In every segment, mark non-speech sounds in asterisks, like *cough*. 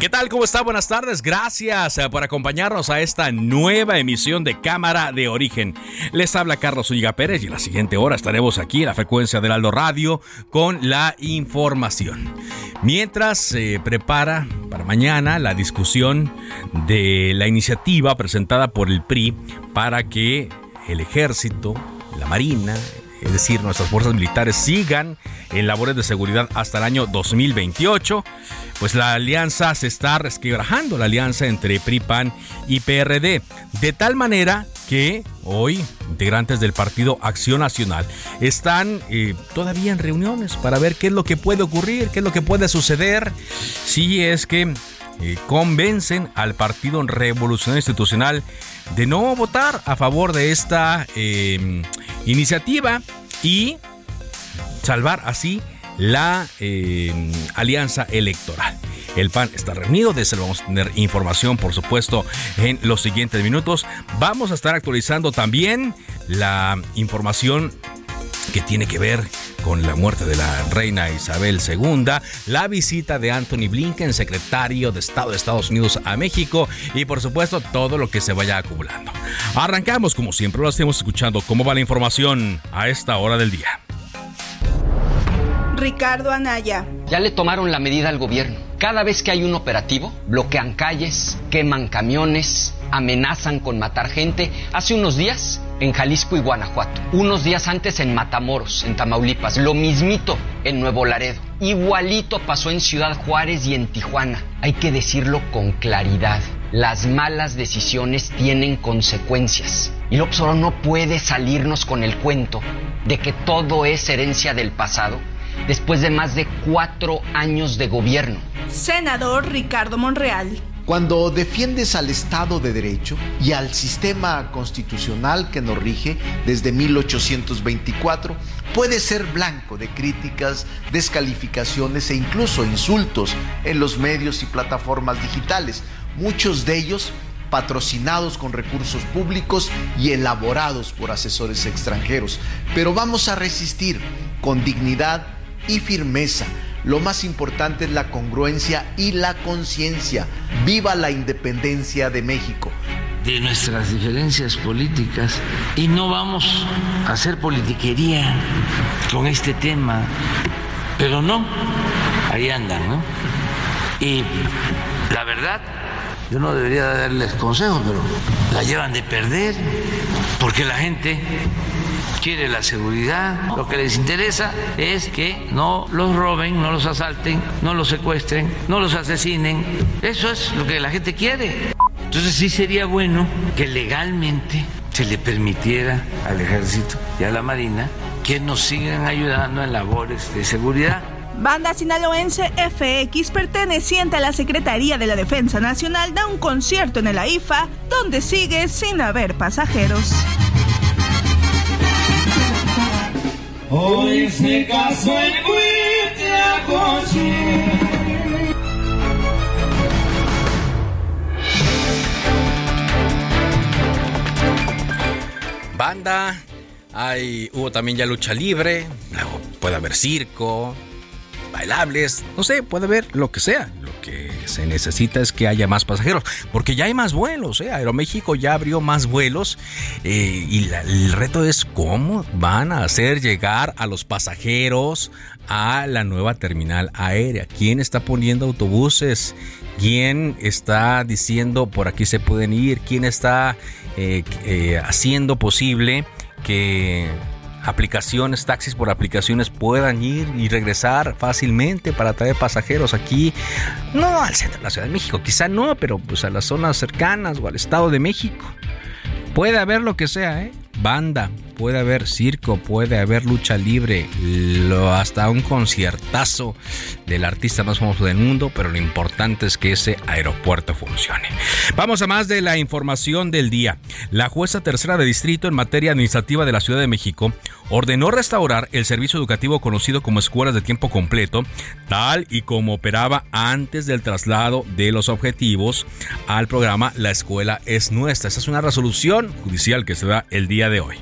¿Qué tal? ¿Cómo está? Buenas tardes. Gracias eh, por acompañarnos a esta nueva emisión de Cámara de Origen. Les habla Carlos Ulliga Pérez y en la siguiente hora estaremos aquí en la frecuencia del Aldo Radio con la información. Mientras se prepara para mañana la discusión de la iniciativa presentada por el PRI para que el ejército, la marina, es decir, nuestras fuerzas militares sigan en labores de seguridad hasta el año 2028, pues la alianza se está resquebrajando, la alianza entre PRI, PAN y PRD, de tal manera que hoy integrantes del partido Acción Nacional están eh, todavía en reuniones para ver qué es lo que puede ocurrir, qué es lo que puede suceder, si es que eh, convencen al Partido Revolucionario Institucional de no votar a favor de esta eh, iniciativa y salvar así la eh, alianza electoral. El PAN está reunido, de eso vamos a tener información, por supuesto, en los siguientes minutos. Vamos a estar actualizando también la información que tiene que ver con la muerte de la reina Isabel II, la visita de Anthony Blinken, secretario de Estado de Estados Unidos a México y por supuesto todo lo que se vaya acumulando. Arrancamos como siempre lo hacemos escuchando cómo va la información a esta hora del día. Ricardo Anaya. Ya le tomaron la medida al gobierno. Cada vez que hay un operativo, bloquean calles, queman camiones, amenazan con matar gente. Hace unos días en Jalisco y Guanajuato. Unos días antes en Matamoros, en Tamaulipas. Lo mismito en Nuevo Laredo. Igualito pasó en Ciudad Juárez y en Tijuana. Hay que decirlo con claridad. Las malas decisiones tienen consecuencias. Y López Obrador no puede salirnos con el cuento de que todo es herencia del pasado después de más de cuatro años de gobierno. Senador Ricardo Monreal. Cuando defiendes al Estado de Derecho y al sistema constitucional que nos rige desde 1824, puedes ser blanco de críticas, descalificaciones e incluso insultos en los medios y plataformas digitales, muchos de ellos patrocinados con recursos públicos y elaborados por asesores extranjeros. Pero vamos a resistir con dignidad y firmeza. Lo más importante es la congruencia y la conciencia. Viva la independencia de México. De nuestras diferencias políticas y no vamos a hacer politiquería con este tema. Pero no, ahí andan, ¿no? Y la verdad, yo no debería darles consejos, pero la llevan de perder porque la gente quiere la seguridad, lo que les interesa es que no los roben, no los asalten, no los secuestren, no los asesinen. Eso es lo que la gente quiere. Entonces sí sería bueno que legalmente se le permitiera al ejército y a la marina que nos sigan ayudando en labores de seguridad. Banda sinaloense FX perteneciente a la Secretaría de la Defensa Nacional da un concierto en el AIFA donde sigue sin haber pasajeros. Hoy se casó en Huitlacoche. Banda, hay, hubo también ya lucha libre, puede haber circo, bailables, no sé, puede haber lo que sea, se necesita es que haya más pasajeros, porque ya hay más vuelos. ¿eh? Aeroméxico ya abrió más vuelos eh, y el reto es cómo van a hacer llegar a los pasajeros a la nueva terminal aérea. ¿Quién está poniendo autobuses? ¿Quién está diciendo por aquí se pueden ir? ¿Quién está eh, haciendo posible que aplicaciones, taxis por aplicaciones puedan ir y regresar fácilmente para traer pasajeros aquí, no al centro de la Ciudad de México, quizá no, pero pues a las zonas cercanas o al Estado de México. Puede haber lo que sea, ¿eh? Banda, puede haber circo, puede haber lucha libre, hasta un conciertazo del artista más famoso del mundo, pero lo importante es que ese aeropuerto funcione. Vamos a más de la información del día. La jueza tercera de distrito en materia administrativa de la Ciudad de México ordenó restaurar el servicio educativo conocido como escuelas de tiempo completo, tal y como operaba antes del traslado de los objetivos al programa La Escuela es Nuestra. Esa es una resolución judicial que se da el día de hoy.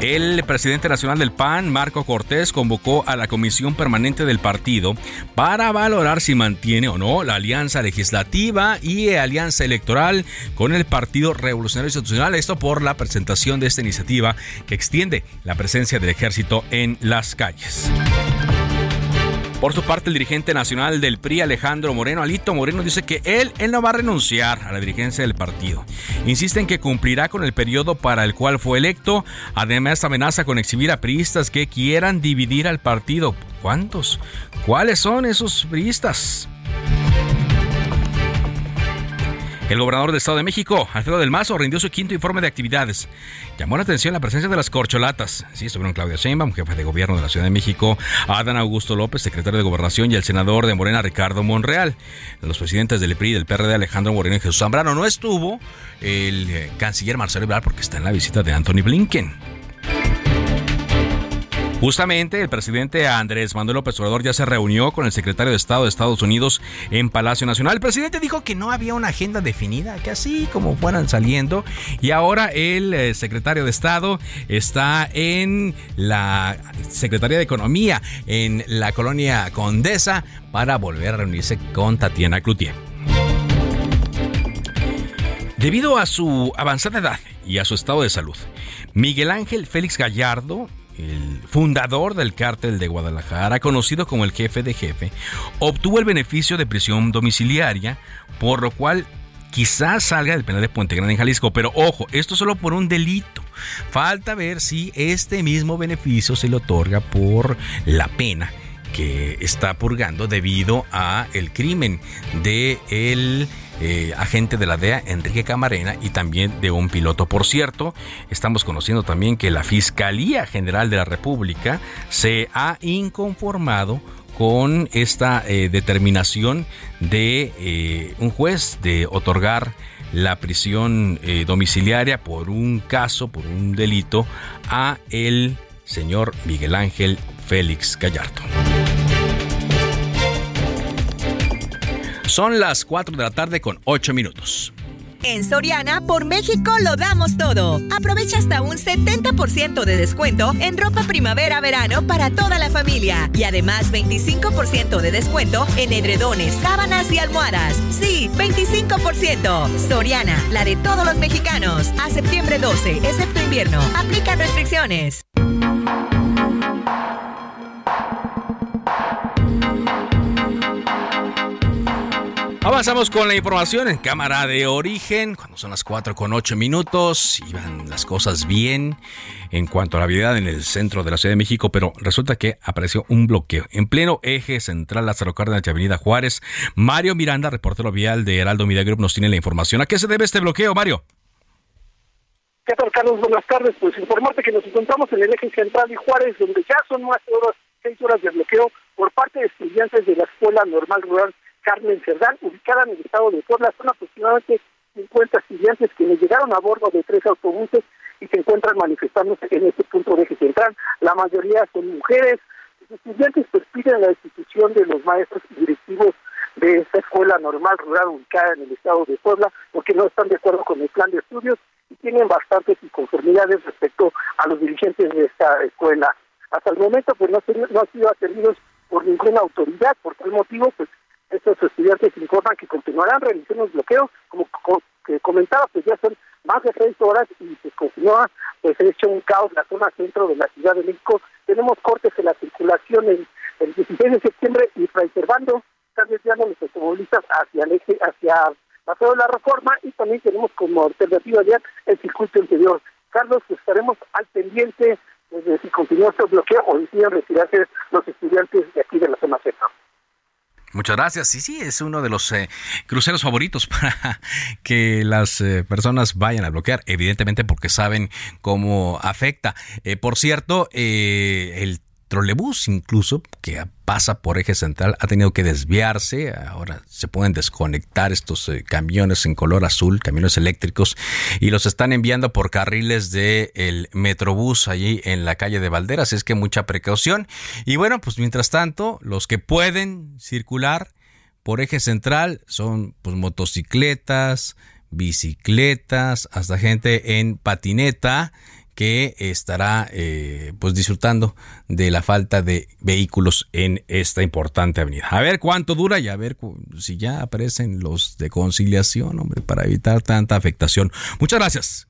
El presidente nacional del PAN, Marco Cortés, convocó a la comisión permanente del partido para valorar si mantiene o no la alianza legislativa y alianza electoral con el Partido Revolucionario Institucional. Esto por la presentación de esta iniciativa que extiende la presencia del ejército en las calles. Por su parte, el dirigente nacional del PRI, Alejandro Moreno, Alito Moreno, dice que él, él no va a renunciar a la dirigencia del partido. Insiste en que cumplirá con el periodo para el cual fue electo. Además, amenaza con exhibir a priistas que quieran dividir al partido. ¿Cuántos? ¿Cuáles son esos priistas? El gobernador del Estado de México, Alfredo del Mazo, rindió su quinto informe de actividades. Llamó la atención la presencia de las corcholatas. Sí, estuvieron Claudia Sheinbaum, jefe de gobierno de la Ciudad de México, Adán Augusto López, secretario de Gobernación, y el senador de Morena, Ricardo Monreal. Los presidentes del PRI y del PRD, Alejandro Moreno y Jesús Zambrano. No estuvo el eh, canciller Marcelo Ebrard porque está en la visita de Anthony Blinken. Justamente el presidente Andrés Manuel López Obrador ya se reunió con el secretario de Estado de Estados Unidos en Palacio Nacional. El presidente dijo que no había una agenda definida, que así como fueran saliendo. Y ahora el eh, secretario de Estado está en la Secretaría de Economía en la colonia Condesa para volver a reunirse con Tatiana Cloutier. Debido a su avanzada edad y a su estado de salud, Miguel Ángel Félix Gallardo el fundador del cártel de Guadalajara, conocido como el jefe de jefe, obtuvo el beneficio de prisión domiciliaria, por lo cual quizás salga del penal de Puente Grande en Jalisco, pero ojo, esto solo por un delito. Falta ver si este mismo beneficio se le otorga por la pena que está purgando debido a el crimen de el eh, agente de la DEA, Enrique Camarena, y también de un piloto. Por cierto, estamos conociendo también que la Fiscalía General de la República se ha inconformado con esta eh, determinación de eh, un juez de otorgar la prisión domiciliaria por un caso, por un delito, a el señor Miguel Ángel Félix Gallardo. Son las 4 de la tarde con 8 minutos. En Soriana, por México lo damos todo. Aprovecha hasta un 70% de descuento en ropa primavera-verano para toda la familia. Y además 25% de descuento en edredones, sábanas y almohadas. Sí, 25%. Soriana, la de todos los mexicanos. A septiembre 12, excepto invierno. Aplica restricciones. Avanzamos con la información en cámara de origen. Cuando son las 4 con 8 minutos, iban las cosas bien en cuanto a la vialidad en el centro de la Ciudad de México, pero resulta que apareció un bloqueo en pleno eje central Lázaro Cárdenas y Avenida Juárez. Mario Miranda, reportero vial de Heraldo Media Group, nos tiene la información. ¿A qué se debe este bloqueo, Mario? ¿Qué tal, Carlos? Buenas tardes. Pues informarte que nos encontramos en el eje central de Juárez, donde ya son más de horas, seis horas de bloqueo por parte de estudiantes de la Escuela Normal Rural Carmen Cerdán, ubicada en el estado de Puebla. Son aproximadamente 50 estudiantes que llegaron a bordo de tres autobuses y se encuentran manifestándose en este punto de eje central. La mayoría son mujeres. Los estudiantes pues piden la destitución de los maestros directivos de esta escuela normal rural ubicada en el estado de Puebla porque no están de acuerdo con el plan de estudios y tienen bastantes inconformidades respecto a los dirigentes de esta escuela. Hasta el momento pues no, no han sido atendidos por ninguna autoridad. Por tal motivo, pues estos estudiantes informan que continuarán realizando el bloqueo, como que comentaba, pues ya son más de seis horas y se continúa pues hecho un caos la zona centro de la Ciudad de México. Tenemos cortes en la circulación el, el 16 de septiembre y preservando, están desviando los automovilistas hacia el eje, hacia Paseo de la Reforma y también tenemos como alternativa ya el circuito interior. Carlos, pues, estaremos al pendiente de si continúa este bloqueo o deciden retirarse los estudiantes de aquí de la zona centro. Muchas gracias. Sí, sí, es uno de los eh, cruceros favoritos *laughs* para que las eh, personas vayan a bloquear, evidentemente porque saben cómo afecta. Eh, por cierto, el trolebús incluso que pasa por eje central ha tenido que desviarse. Ahora se pueden desconectar estos eh, camiones en color azul, camiones eléctricos, y los están enviando por carriles del el Metrobús allí en la calle de Valderas. Es que mucha precaución. Y bueno, pues mientras tanto, los que pueden circular por eje central son pues motocicletas, bicicletas, hasta gente en patineta que estará eh, pues disfrutando de la falta de vehículos en esta importante avenida. A ver cuánto dura y a ver si ya aparecen los de conciliación, hombre, para evitar tanta afectación. Muchas gracias.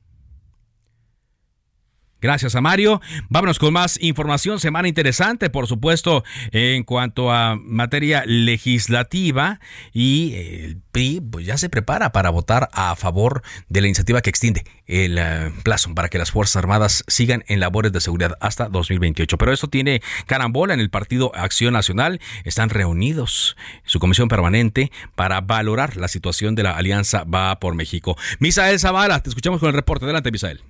Gracias a Mario. Vámonos con más información. Semana interesante, por supuesto, en cuanto a materia legislativa. Y el PRI pues, ya se prepara para votar a favor de la iniciativa que extiende el eh, plazo para que las Fuerzas Armadas sigan en labores de seguridad hasta 2028. Pero esto tiene carambola en el Partido Acción Nacional. Están reunidos su comisión permanente para valorar la situación de la Alianza Va por México. Misael Zavala, te escuchamos con el reporte. Adelante, Misael.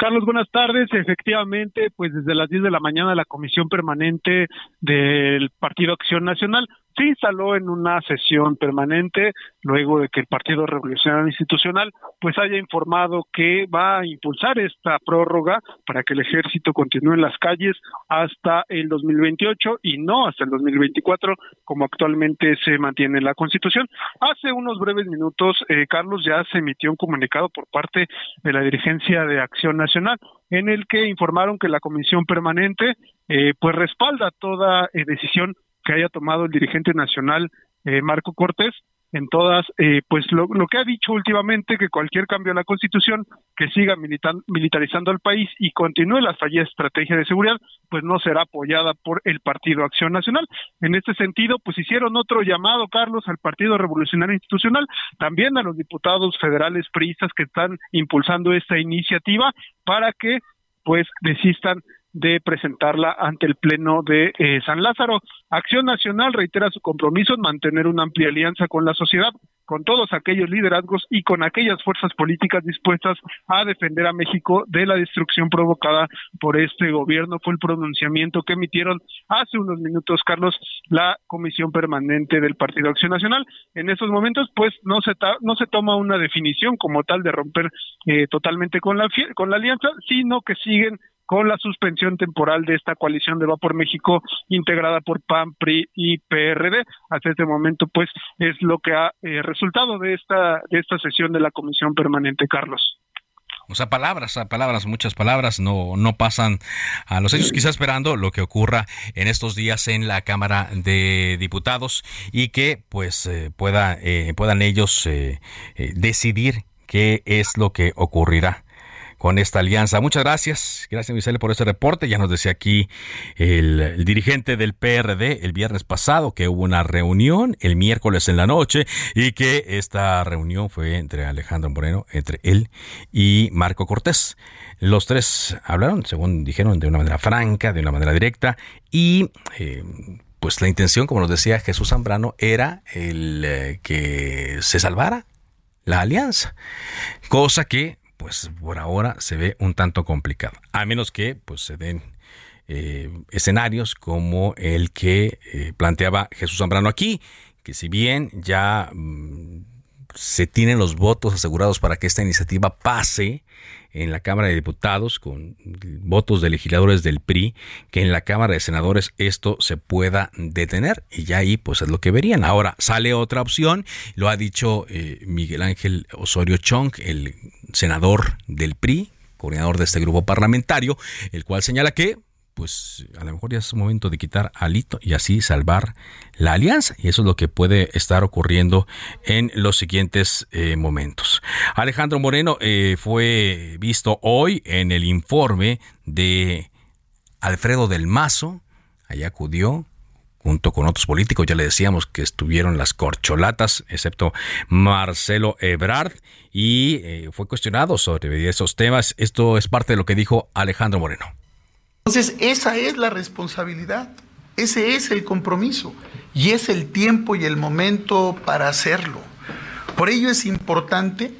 Carlos, buenas tardes. Efectivamente, pues desde las 10 de la mañana la Comisión Permanente del Partido Acción Nacional se instaló en una sesión permanente luego de que el Partido Revolucionario Institucional pues haya informado que va a impulsar esta prórroga para que el ejército continúe en las calles hasta el 2028 y no hasta el 2024 como actualmente se mantiene en la Constitución. Hace unos breves minutos, eh, Carlos, ya se emitió un comunicado por parte de la dirigencia de Acción Nacional en el que informaron que la Comisión Permanente eh, pues respalda toda eh, decisión que haya tomado el dirigente nacional eh, Marco Cortés en todas, eh, pues lo, que ha dicho últimamente, que cualquier cambio a la Constitución que siga militarizando al país y continúe la fallida estrategia de seguridad, pues no será apoyada por el Partido Acción Nacional. En este sentido, pues hicieron otro llamado, Carlos, al Partido Revolucionario Institucional, también a los diputados federales priistas que están impulsando esta iniciativa para que pues desistan de presentarla ante el Pleno de eh, San Lázaro. Acción Nacional reitera su compromiso en mantener una amplia alianza con la sociedad, con todos aquellos liderazgos y con aquellas fuerzas políticas dispuestas a defender a México de la destrucción provocada por este gobierno. Fue el pronunciamiento que emitieron hace unos minutos, Carlos, la Comisión Permanente del Partido Acción Nacional. En estos momentos, pues, no se, no se toma una definición como tal de romper eh, totalmente con la, con la alianza, sino que siguen con la suspensión temporal de esta coalición de Va por México integrada por PAN, PRI y PRD. Hasta este momento, pues, es lo que ha eh, resultado de esta, de esta sesión de la Comisión Permanente, Carlos. O sea, palabras, palabras, muchas palabras, no, no pasan a los hechos, quizá esperando lo que ocurra en estos días en la Cámara de Diputados y que pues eh, pueda, eh, puedan ellos decidir qué es lo que ocurrirá con esta alianza. Muchas gracias. Gracias, Michelle, por ese reporte. Ya nos decía aquí el, dirigente del PRD el viernes pasado que hubo una reunión el miércoles en la noche y que esta reunión fue entre Alejandro Moreno, entre él y Marco Cortés. Los tres hablaron, según dijeron, de una manera franca, de una manera directa y... Eh, pues la intención, como nos decía Jesús Zambrano, era el eh, que se salvara la alianza, cosa que pues por ahora se ve un tanto complicado, a menos que pues se den eh, escenarios como el que eh, planteaba Jesús Zambrano aquí, que si bien ya mm, se tienen los votos asegurados para que esta iniciativa pase en la Cámara de Diputados con votos de legisladores del PRI, que en la Cámara de Senadores esto se pueda detener y ya ahí pues es lo que verían. Ahora sale otra opción, lo ha dicho eh, Miguel Ángel Osorio Chong, el senador del PRI, coordinador de este grupo parlamentario, el cual señala que pues a lo mejor ya es momento de quitar alito y así salvar la alianza. Y eso es lo que puede estar ocurriendo en los siguientes eh, momentos. Alejandro Moreno eh, fue visto hoy en el informe de Alfredo del Mazo. Allá acudió junto con otros políticos, ya le decíamos que estuvieron las corcholatas, excepto Marcelo Ebrard, y eh, fue cuestionado sobre esos temas. Esto es parte de lo que dijo Alejandro Moreno. Entonces, esa es la responsabilidad, ese es el compromiso y es el tiempo y el momento para hacerlo. Por ello es importante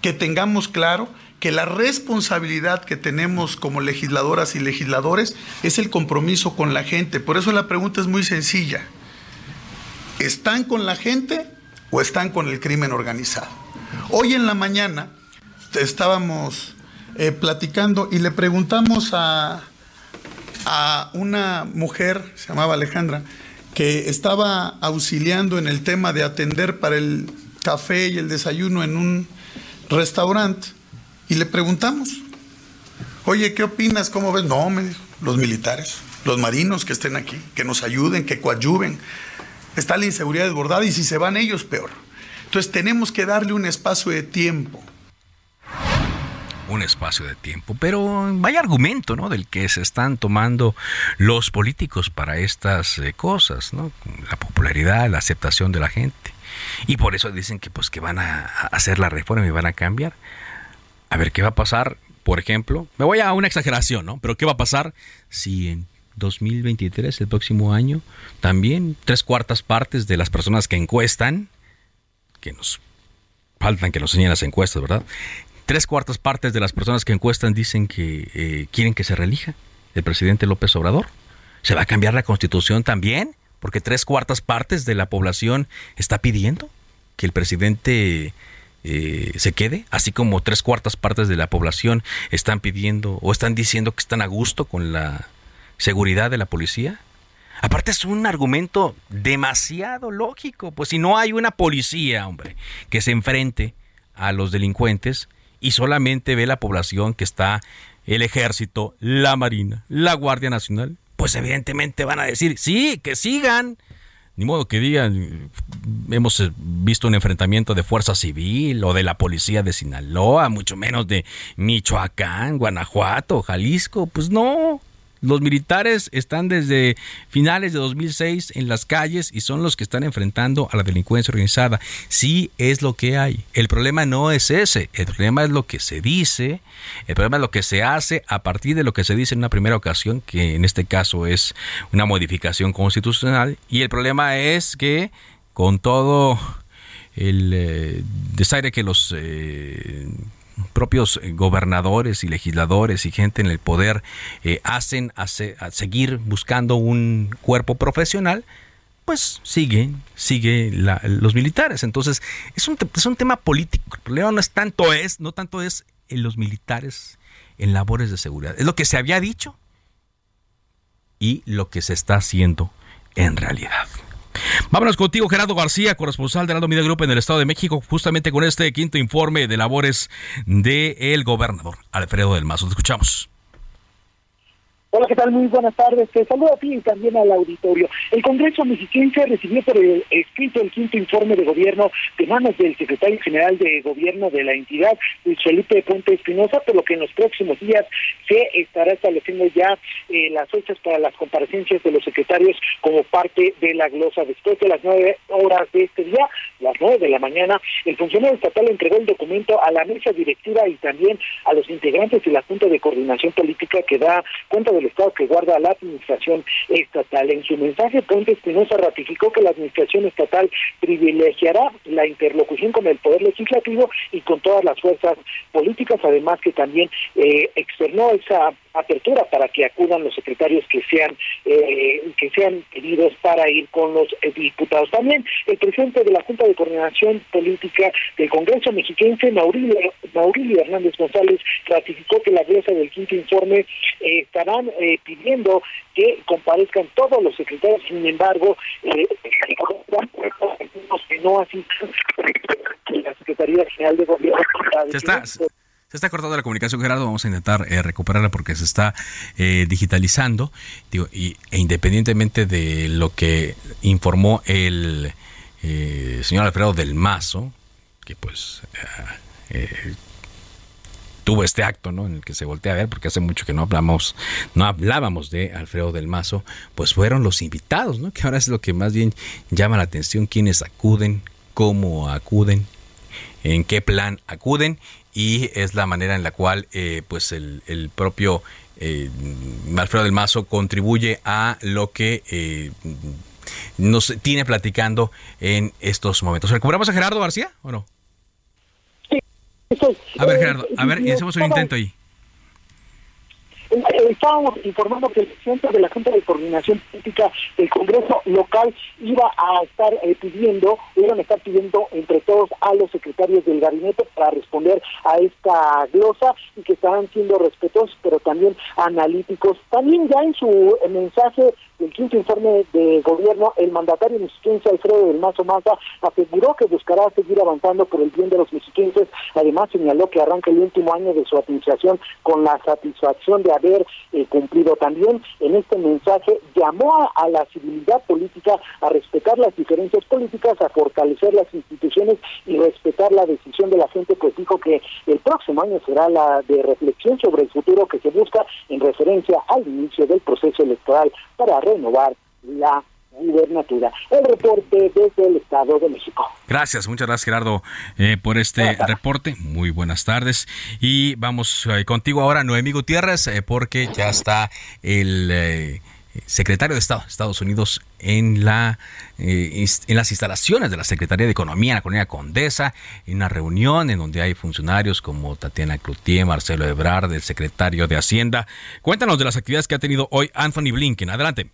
que tengamos claro que la responsabilidad que tenemos como legisladoras y legisladores es el compromiso con la gente. Por eso la pregunta es muy sencilla. ¿Están con la gente o están con el crimen organizado? Hoy en la mañana estábamos eh, platicando y le preguntamos a, a una mujer, se llamaba Alejandra, que estaba auxiliando en el tema de atender para el café y el desayuno en un restaurante y le preguntamos, oye, ¿qué opinas? ¿Cómo ves? No, los militares, los marinos que estén aquí, que nos ayuden, que coadyuven. Está la inseguridad desbordada y si se van ellos, peor. Entonces tenemos que darle un espacio de tiempo un espacio de tiempo. Pero vaya argumento, ¿no? Del que se están tomando los políticos para estas eh, cosas, ¿no? La popularidad, la aceptación de la gente. Y por eso dicen que pues que van a hacer la reforma y van a cambiar. A ver qué va a pasar, por ejemplo. Me voy a una exageración, ¿no? Pero qué va a pasar si en 2023, el próximo año, también tres cuartas partes de las personas que encuestan, que nos faltan que nos enseñen las encuestas, ¿verdad? Tres cuartas partes de las personas que encuestan dicen que eh, quieren que se relija el presidente López Obrador. ¿Se va a cambiar la constitución también? Porque tres cuartas partes de la población está pidiendo que el presidente eh, se quede, así como tres cuartas partes de la población están pidiendo o están diciendo que están a gusto con la seguridad de la policía. Aparte es un argumento demasiado lógico, pues si no hay una policía, hombre, que se enfrente a los delincuentes, y solamente ve la población que está el ejército, la marina, la Guardia Nacional, pues evidentemente van a decir, sí, que sigan. Ni modo que digan, hemos visto un enfrentamiento de fuerza civil o de la policía de Sinaloa, mucho menos de Michoacán, Guanajuato, Jalisco. Pues no, los militares están desde finales de 2006 en las calles y son los que están enfrentando a la delincuencia organizada. Sí es lo que hay. El problema no es ese. El problema es lo que se dice. El problema es lo que se hace a partir de lo que se dice en una primera ocasión, que en este caso es una modificación constitucional. Y el problema es que con todo el eh, desaire que los eh, propios eh, gobernadores y legisladores y gente en el poder eh, hacen a, seguir buscando un cuerpo profesional, pues siguen, sigue los militares. Entonces, es un, es un tema político. El problema no es tanto es, no tanto es en los militares en labores de seguridad. Es lo que se había dicho y lo que se está haciendo en realidad. Vámonos contigo, Gerardo García, corresponsal de Aldo Media Group en el Estado de México, justamente con este quinto informe de labores del gobernador Alfredo del Mazo. Te escuchamos. Hola, ¿qué tal? Muy buenas tardes. Te saludo a ti y también al auditorio. El Congreso mexiquense recibió por el escrito el quinto informe de gobierno de manos del secretario general de gobierno de la entidad, Luis Felipe Ponte Espinosa, por lo que en los próximos días se estará estableciendo ya eh, las fechas para las comparecencias de los secretarios como parte de la glosa. Después de las nueve horas de este día, las nueve de la mañana, el funcionario estatal entregó el documento a la mesa directiva y también a los integrantes de la Junta de Coordinación Política que da cuenta de Estado que guarda la administración estatal. En su mensaje, Ponte Espinosa ratificó que la administración estatal privilegiará la interlocución con el Poder Legislativo y con todas las fuerzas políticas, además que también eh, externó esa apertura para que acudan los secretarios que sean eh, que sean pedidos para ir con los eh, diputados. También el presidente de la Junta de Coordinación Política del Congreso Mexiquense, Maurilio, Maurilio Hernández González, ratificó que la glesa del quinto informe eh, estarán pidiendo que comparezcan todos los secretarios, sin embargo, *laughs* no así la Secretaría General de Gobierno. Se está, se está cortando la comunicación, Gerardo. Vamos a intentar eh, recuperarla porque se está eh, digitalizando. Digo, y, e independientemente de lo que informó el eh, señor Alfredo del Mazo, que pues tuvo este acto, ¿no? En el que se voltea a ver, porque hace mucho que no hablamos, no hablábamos de Alfredo del Mazo, pues fueron los invitados, ¿no? Que ahora es lo que más bien llama la atención, quienes acuden, cómo acuden, en qué plan acuden y es la manera en la cual eh, pues el, propio eh, Alfredo del Mazo contribuye a lo que eh, nos tiene platicando en estos momentos. ¿Recuperamos a Gerardo García o no? A ver, Gerardo, a ver, hacemos un intento ahí. Eh, estábamos informando que el presidente de la Junta de Coordinación Política del Congreso local iba a estar eh, pidiendo, iban a estar pidiendo entre todos a los secretarios del gabinete para responder a esta glosa y que estaban siendo respetuosos, pero también analíticos. También ya en su mensaje del quinto informe de gobierno, el mandatario mexiquense Alfredo del Mazo Maza aseguró que buscará seguir avanzando por el bien de los mexiquenses. Además, señaló que arranca el último año de su administración con la satisfacción de haber eh, cumplido. También en este mensaje llamó a, la civilidad política a respetar las diferencias políticas, a fortalecer las instituciones y respetar la decisión de la gente, pues dijo que el próximo año será la de reflexión sobre el futuro que se busca en referencia al inicio del proceso electoral para renovar la gubernatura. El reporte desde el Estado de México. Gracias, muchas gracias Gerardo eh, por este reporte. Muy buenas tardes. Y vamos eh, contigo ahora, Noemí Gutiérrez, eh, porque ya está el secretario de Estado de Estados Unidos en, la, en las instalaciones de la Secretaría de Economía la Colonia Condesa, en una reunión en donde hay funcionarios como Tatiana Cloutier, Marcelo Ebrard, el secretario de Hacienda. Cuéntanos de las actividades que ha tenido hoy Anthony Blinken. Adelante.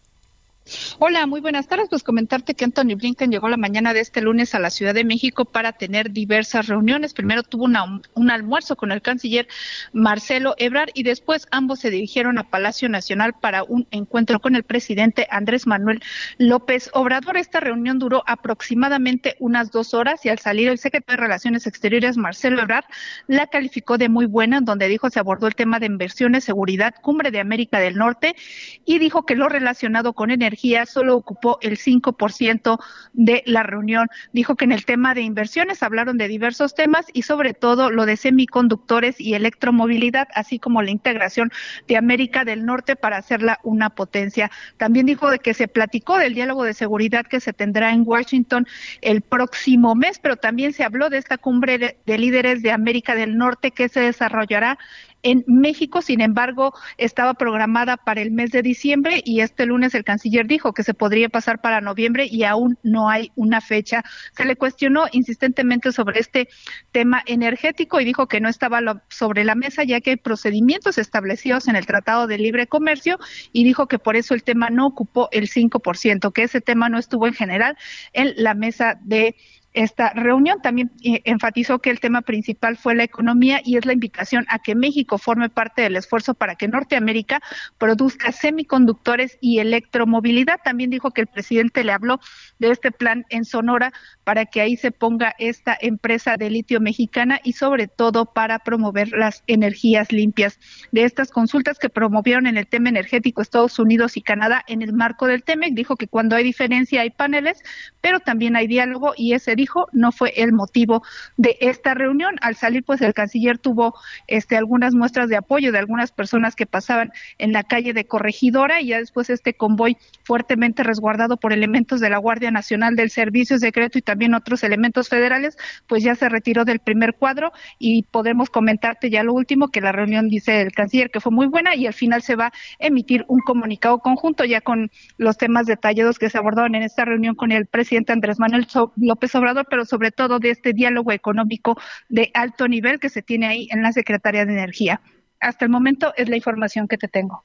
Hola, muy buenas tardes. Pues comentarte que Anthony Blinken llegó la mañana de este lunes a la Ciudad de México para tener diversas reuniones. Primero tuvo un almuerzo con el canciller Marcelo Ebrard y después ambos se dirigieron a Palacio Nacional para un encuentro con el presidente Andrés Manuel López Obrador. Esta reunión duró aproximadamente unas dos horas y al salir el secretario de Relaciones Exteriores Marcelo Ebrard la calificó de muy buena, en donde dijo se abordó el tema de inversiones, seguridad, cumbre de América del Norte y dijo que lo relacionado con energía solo ocupó el 5% de la reunión. Dijo que en el tema de inversiones hablaron de diversos temas y sobre todo lo de semiconductores y electromovilidad, así como la integración de América del Norte para hacerla una potencia. También dijo de que se platicó del diálogo de seguridad que se tendrá en Washington el próximo mes, pero también se habló de esta cumbre de líderes de América del Norte que se desarrollará en México. Sin embargo, estaba programada para el mes de diciembre y este lunes el canciller dijo que se podría pasar para noviembre y aún no hay una fecha. Se le cuestionó insistentemente sobre este tema energético y dijo que no estaba sobre la mesa ya que hay procedimientos establecidos en el Tratado de Libre Comercio y dijo que por eso el tema no ocupó el 5%, que ese tema no estuvo en general en la mesa de esta reunión. También eh, enfatizó que el tema principal fue la economía y es la invitación a que México forme parte del esfuerzo para que Norteamérica produzca semiconductores y electromovilidad. También dijo que el presidente le habló de este plan en Sonora para que ahí se ponga esta empresa de litio mexicana y sobre todo para promover las energías limpias. De estas consultas que promovieron en el tema energético Estados Unidos y Canadá en el marco del TEMEC, dijo que cuando hay diferencia hay paneles, pero también hay diálogo y ese dijo no fue el motivo de esta reunión. Al salir, pues el canciller tuvo este algunas muestras de apoyo de algunas personas que pasaban en la calle de Corregidora y ya después este convoy fuertemente resguardado por elementos de la Guardia Nacional del Servicio Secreto y también otros elementos federales, pues ya se retiró del primer cuadro y podemos comentarte ya lo último, que la reunión dice el canciller que fue muy buena y al final se va a emitir un comunicado conjunto ya con los temas detallados que se abordaron en esta reunión con el presidente Andrés Manuel López Obrador, pero sobre todo de este diálogo económico de alto nivel que se tiene ahí en la Secretaría de Energía. Hasta el momento es la información que te tengo.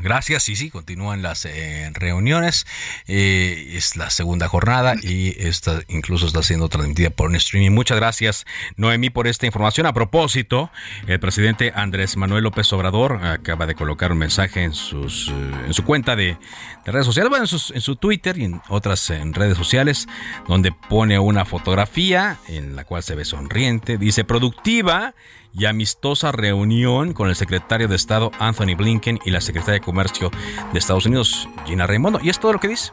Gracias, sí, sí, continúan las eh, reuniones. Eh, es la segunda jornada y esta incluso está siendo transmitida por un streaming. Muchas gracias, Noemí, por esta información. A propósito, el presidente Andrés Manuel López Obrador acaba de colocar un mensaje en, sus, eh, en su cuenta de, redes sociales, bueno, en, en, su Twitter y en otras en redes sociales, donde pone una fotografía en la cual se ve sonriente. Dice, productiva y amistosa reunión con el secretario de Estado Anthony Blinken y la secretaria de Comercio de Estados Unidos Gina Raimondo. Y es todo lo que dice.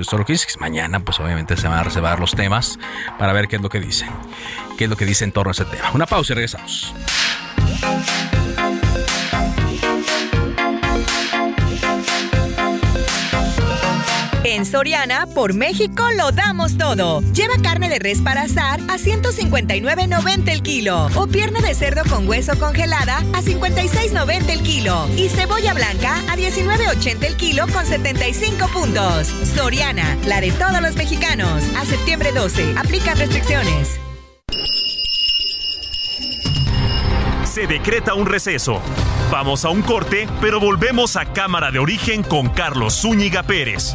Es todo lo que dice. Mañana, pues obviamente se van a reservar los temas para ver qué es lo que dice. Qué es lo que dice en torno a ese tema. Una pausa y regresamos. En Soriana, por México lo damos todo. Lleva carne de res para asar a 159.90 el kilo. O pierna de cerdo con hueso congelada a 56.90 el kilo. Y cebolla blanca a 19.80 el kilo con 75 puntos. Soriana, la de todos los mexicanos. A septiembre 12. Aplica restricciones. Se decreta un receso. Vamos a un corte, pero volvemos a Cámara de Origen con Carlos Zúñiga Pérez.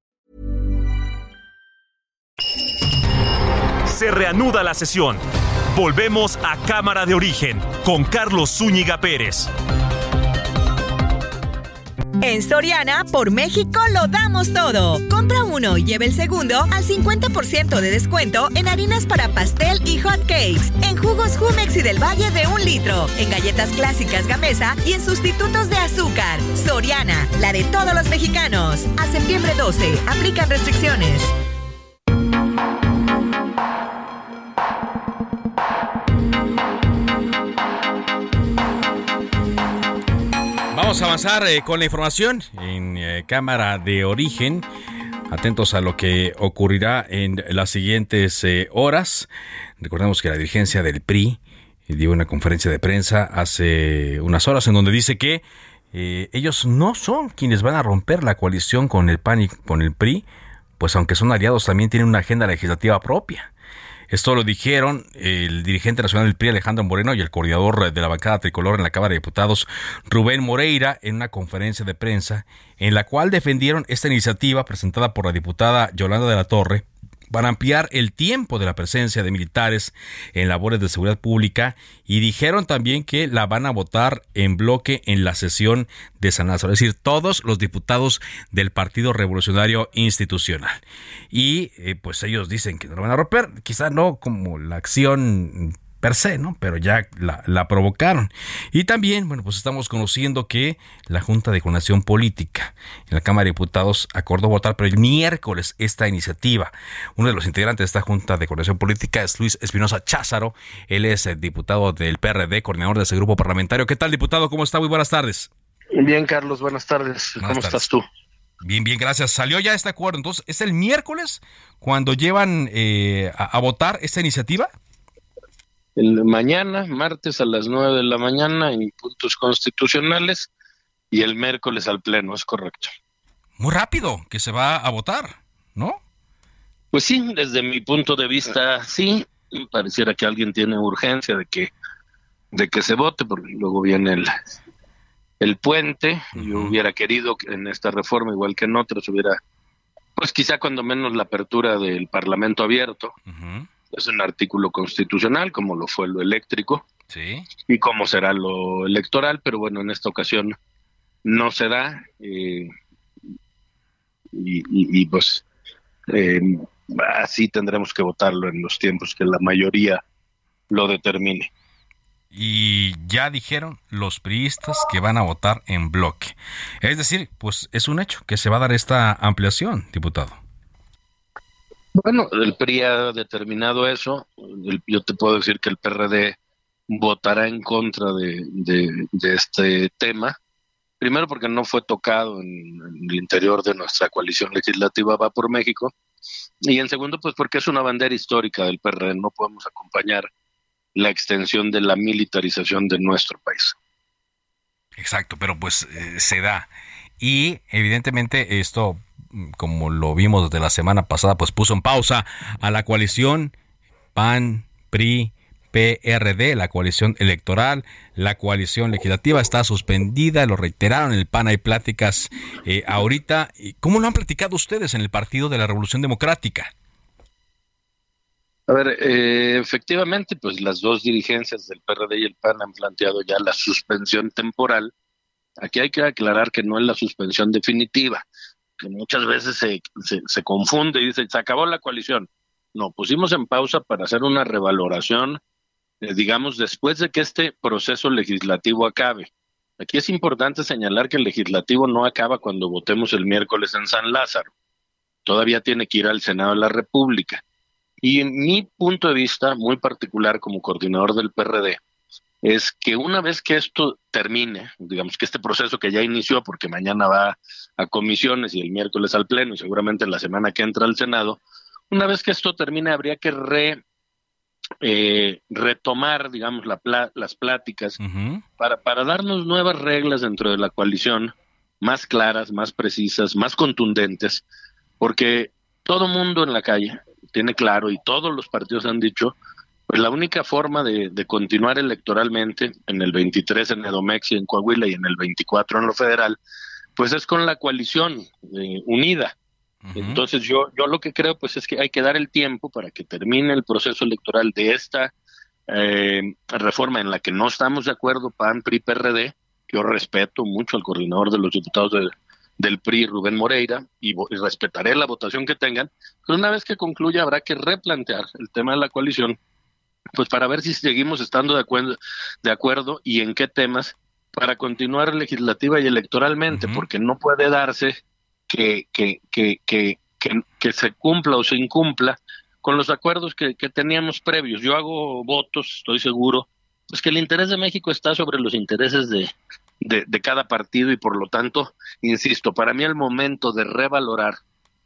Se reanuda la sesión. Volvemos a Cámara de Origen con Carlos Zúñiga Pérez. En Soriana, por México lo damos todo. Compra uno y lleve el segundo al 50% de descuento en harinas para pastel y hot cakes, en jugos Jumex y del Valle de un litro, en galletas clásicas Gamesa y en sustitutos de azúcar. Soriana, la de todos los mexicanos. A septiembre 12, aplican restricciones. Vamos a avanzar eh, con la información en eh, cámara de origen. Atentos a lo que ocurrirá en las siguientes eh, horas. Recordemos que la dirigencia del PRI dio una conferencia de prensa hace unas horas en donde dice que ellos no son quienes van a romper la coalición con el PAN y con el PRI, pues aunque son aliados también tienen una agenda legislativa propia. Esto lo dijeron el dirigente nacional del PRI Alejandro Moreno y el coordinador de la bancada tricolor en la Cámara de Diputados Rubén Moreira en una conferencia de prensa en la cual defendieron esta iniciativa presentada por la diputada Yolanda de la Torre para ampliar el tiempo de la presencia de militares en labores de seguridad pública y dijeron también que la van a votar en bloque en la sesión de San Lázaro, es decir, todos los diputados del Partido Revolucionario Institucional. Y eh, pues ellos dicen que no lo van a romper, quizá no como la acción per se, ¿no? Pero ya la, provocaron. Y también, bueno, pues estamos conociendo que la Junta de Coordinación Política en la Cámara de Diputados acordó votar pero el miércoles esta iniciativa. Uno de los integrantes de esta Junta de Coordinación Política es Luis Espinosa Cházaro. Él es el diputado del PRD, coordinador de ese grupo parlamentario. ¿Qué tal, diputado? ¿Cómo está? Muy buenas tardes. Bien, Carlos, buenas tardes. ¿Cómo estás tú? Bien, bien, gracias. Salió ya este acuerdo. Entonces, ¿es el miércoles cuando llevan eh, a votar esta iniciativa? El mañana, martes a las 9 de la mañana en puntos constitucionales y el miércoles al pleno, es correcto. Muy rápido que se va a votar, ¿no? Pues sí, desde mi punto de vista sí, pareciera que alguien tiene urgencia de que de que se vote porque luego viene el el puente, yo hubiera querido que en esta reforma igual que en otras hubiera pues quizá cuando menos la apertura del Parlamento abierto es un artículo constitucional, como lo fue lo eléctrico, sí. y como será lo electoral, pero bueno, en esta ocasión no se da, eh, y, pues eh, así tendremos que votarlo en los tiempos que la mayoría lo determine. Y ya dijeron los priistas que van a votar en bloque. Es decir, pues es un hecho que se va a dar esta ampliación, diputado. Bueno, el PRI ha determinado eso. yo te puedo decir que el PRD votará en contra de, de, este tema. Primero porque no fue tocado en, el interior de nuestra coalición legislativa Va por México. Y en segundo, pues porque es una bandera histórica del PRD. No podemos acompañar la extensión de la militarización de nuestro país. Exacto, pero pues eh, se da. Y evidentemente esto, como lo vimos desde la semana pasada, pues puso en pausa a la coalición PAN, PRI, PRD, la coalición electoral, la coalición legislativa está suspendida, lo reiteraron el PAN, hay pláticas eh, ahorita. ¿Cómo lo han platicado ustedes en el Partido de la Revolución Democrática? A ver, eh, efectivamente, pues las dos dirigencias del PRD y el PAN han planteado ya la suspensión temporal. Aquí hay que aclarar que no es la suspensión definitiva, que muchas veces se, se, confunde y dice, se acabó la coalición. No, pusimos en pausa para hacer una revaloración, eh, digamos, después de que este proceso legislativo acabe. Aquí es importante señalar que el legislativo no acaba cuando votemos el miércoles en San Lázaro. Todavía tiene que ir al Senado de la República. Y en mi punto de vista, muy particular como coordinador del PRD, es que una vez que esto termine, digamos que este proceso que ya inició, porque mañana va a comisiones y el miércoles al Pleno y seguramente la semana que entra al Senado, una vez que esto termine habría que re, eh, retomar, digamos, la las pláticas para, para darnos nuevas reglas dentro de la coalición, más claras, más precisas, más contundentes, porque todo mundo en la calle, tiene claro y todos los partidos han dicho, pues la única forma de, continuar electoralmente en el 23 en Edomex y en Coahuila y en el 24 en lo federal, pues es con la coalición eh, unida. Entonces yo, yo lo que creo pues es que hay que dar el tiempo para que termine el proceso electoral de esta eh, reforma en la que no estamos de acuerdo, PAN, PRI, PRD. Yo respeto mucho al coordinador de los diputados de, del PRI, Rubén Moreira, y, respetaré la votación que tengan, pero una vez que concluya habrá que replantear el tema de la coalición, pues para ver si seguimos estando de acuerdo, de acuerdo y en qué temas para continuar legislativa y electoralmente, porque no puede darse que, que, que, que, que, se cumpla o se incumpla con los acuerdos que, que teníamos previos. Yo hago votos, estoy seguro, pues que el interés de México está sobre los intereses de, de, cada partido y por lo tanto, insisto, para mí el momento de revalorar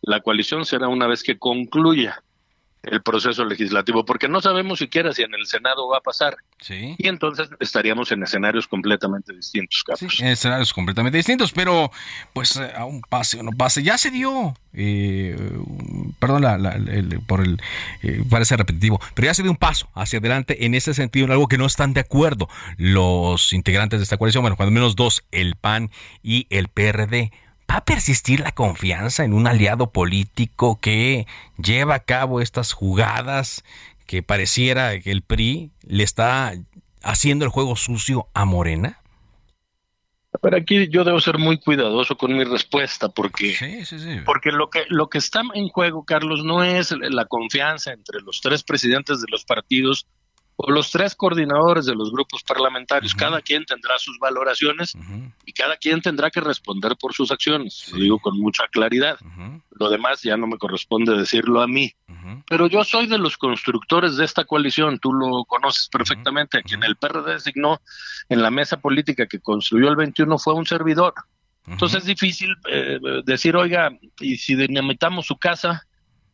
la coalición será una vez que concluya el proceso legislativo, porque no sabemos siquiera si en el Senado va a pasar. Sí. Y entonces estaríamos en escenarios completamente distintos, Carlos. en escenarios completamente distintos, pero pues eh, a un pase o no pase, ya se dio, eh, perdón la, por el, eh, parece repetitivo, pero ya se dio un paso hacia adelante en ese sentido, en algo que no están de acuerdo los integrantes de esta coalición, bueno, cuando menos dos, el PAN y el PRD. ¿Va a persistir la confianza en un aliado político que lleva a cabo estas jugadas que pareciera que el PRI le está haciendo el juego sucio a Morena? Pero aquí yo debo ser muy cuidadoso con mi respuesta porque, porque lo que lo que está en juego, Carlos, no es la confianza entre los tres presidentes de los partidos o los tres coordinadores de los grupos parlamentarios, cada quien tendrá sus valoraciones y cada quien tendrá que responder por sus acciones, lo digo con mucha claridad. Lo demás ya no me corresponde decirlo a mí. Pero yo soy de los constructores de esta coalición, tú lo conoces perfectamente, a quien el PRD designó en la mesa política que construyó el 21 fue un servidor. Entonces es difícil eh, decir, oiga, y si dinamitamos su casa,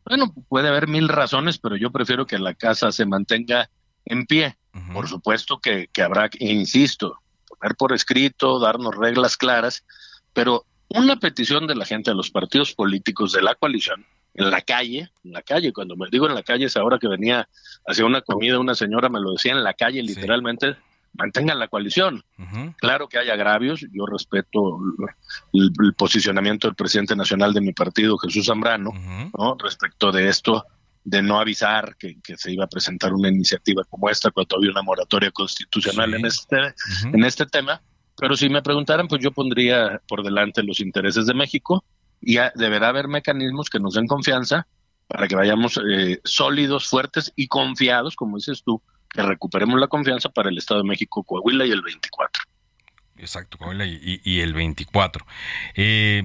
bueno, puede haber mil razones, pero yo prefiero que la casa se mantenga en pie. Por supuesto que, que habrá, insisto, poner por escrito, darnos reglas claras, pero una petición de la gente a los partidos políticos de la coalición en la calle, en la calle, cuando me digo en la calle es ahora que venía hacia una comida, una señora me lo decía en la calle literalmente, mantengan la coalición. Claro que hay agravios, yo respeto el, posicionamiento del presidente nacional de mi partido, Jesús Zambrano, ¿no? respecto de esto, de no avisar que, se iba a presentar una iniciativa como esta cuando había una moratoria constitucional en este en este tema. Pero si me preguntaran pues yo pondría por delante los intereses de México y deberá haber mecanismos que nos den confianza para que vayamos eh, sólidos fuertes y confiados como dices tú que recuperemos la confianza para el Estado de México Coahuila y el 24 Exacto, y, el 24. Eh,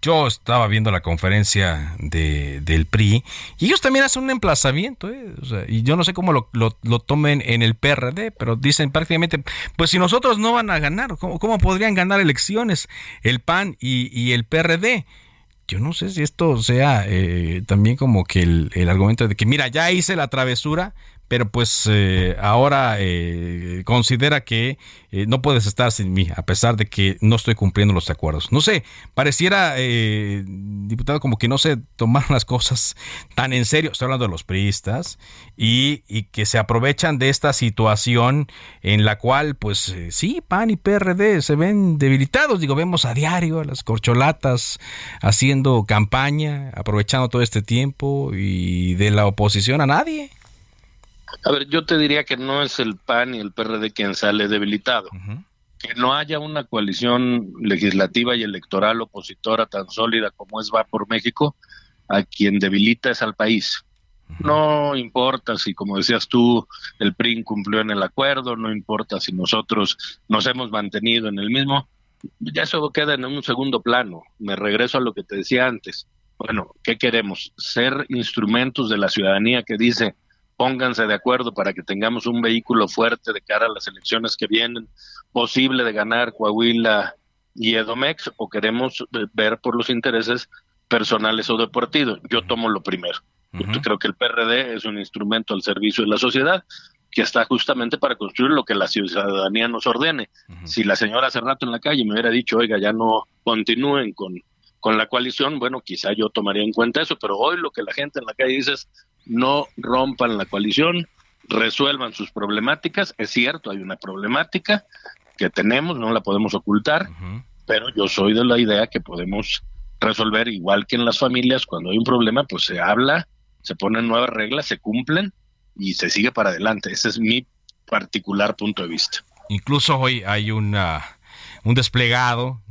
yo estaba viendo la conferencia de, del PRI y ellos también hacen un emplazamiento, ¿eh? y yo no sé cómo lo, lo, tomen en el PRD, pero dicen prácticamente, pues si nosotros no van a ganar, ¿cómo, cómo podrían ganar elecciones el PAN y, y el PRD? yo no sé si esto sea eh, también como que el, el, argumento de que, mira, ya hice la travesura, pero pues eh, ahora eh, considera que eh, no puedes estar sin mí, a pesar de que no estoy cumpliendo los acuerdos. No sé, pareciera, diputado, como que no se toman las cosas tan en serio. Estoy hablando de los priistas y, y que se aprovechan de esta situación en la cual, pues sí, PAN y PRD se ven debilitados. Digo, vemos a diario a las corcholatas haciendo campaña, aprovechando todo este tiempo y de la oposición a nadie. A ver, yo te diría que no es el PAN y el PRD quien sale debilitado. Que no haya una coalición legislativa y electoral opositora tan sólida como es Va por México, a quien debilita es al país. No importa si, como decías tú, el PRI cumplió en el acuerdo, no importa si nosotros nos hemos mantenido en el mismo, ya eso queda en un segundo plano. Me regreso a lo que te decía antes. Bueno, ¿qué queremos? Ser instrumentos de la ciudadanía que dice, pónganse de acuerdo para que tengamos un vehículo fuerte de cara a las elecciones que vienen, posible de ganar Coahuila y Edomex, o queremos ver por los intereses personales o deportivos. Yo tomo lo primero. Yo creo que el PRD es un instrumento al servicio de la sociedad que está justamente para construir lo que la ciudadanía nos ordene. Si la señora hace rato en la calle me hubiera dicho, oiga, ya no continúen con, con la coalición, bueno, quizá yo tomaría en cuenta eso, pero hoy lo que la gente en la calle dice es, no rompan la coalición, resuelvan sus problemáticas. Es cierto, hay una problemática que tenemos, no la podemos ocultar, pero yo soy de la idea que podemos resolver igual que en las familias, cuando hay un problema, pues se habla, se ponen nuevas reglas, se cumplen y se sigue para adelante. Ese es mi particular punto de vista. Incluso hoy hay una, un desplegado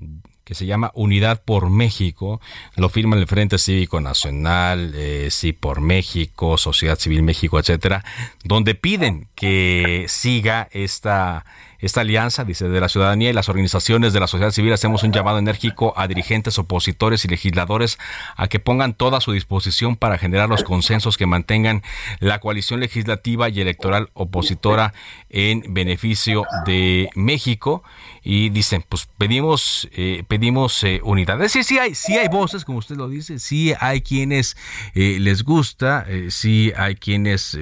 que se llama Unidad por México, lo firma el Frente Cívico Nacional, eh, Sí por México, Sociedad Civil México, etcétera, donde piden que siga esta esta alianza, dice, de la ciudadanía y las organizaciones de la sociedad civil hacemos un llamado enérgico a dirigentes, opositores y legisladores a que pongan toda su disposición para generar los consensos que mantengan la coalición legislativa y electoral opositora en beneficio de México. Y dicen, pues pedimos, eh, pedimos eh, unidad. Decir, sí hay, sí hay voces, como usted lo dice, sí hay quienes eh, les gusta, sí hay quienes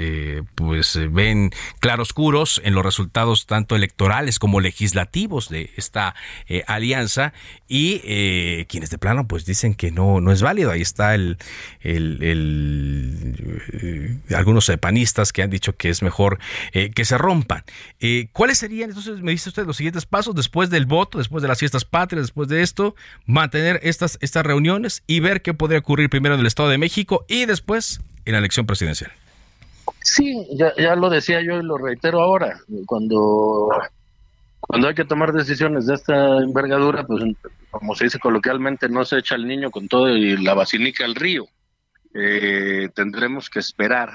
pues ven claroscuros en los resultados tanto electorales como legislativos de esta eh, alianza y eh, quienes de plano pues dicen que no, no es válido. Ahí está el, el, eh, algunos panistas que han dicho que es mejor que se rompan. ¿Cuáles serían, entonces me dice usted, los siguientes pasos después del voto, después de las fiestas patrias, después de esto, mantener estas, estas reuniones y ver qué podría ocurrir primero en el Estado de México y después en la elección presidencial? Sí, ya, ya lo decía yo y lo reitero ahora. Cuando cuando hay que tomar decisiones de esta envergadura, pues como se dice coloquialmente, no se echa el niño con todo y la vacinica al río. Eh, tendremos que esperar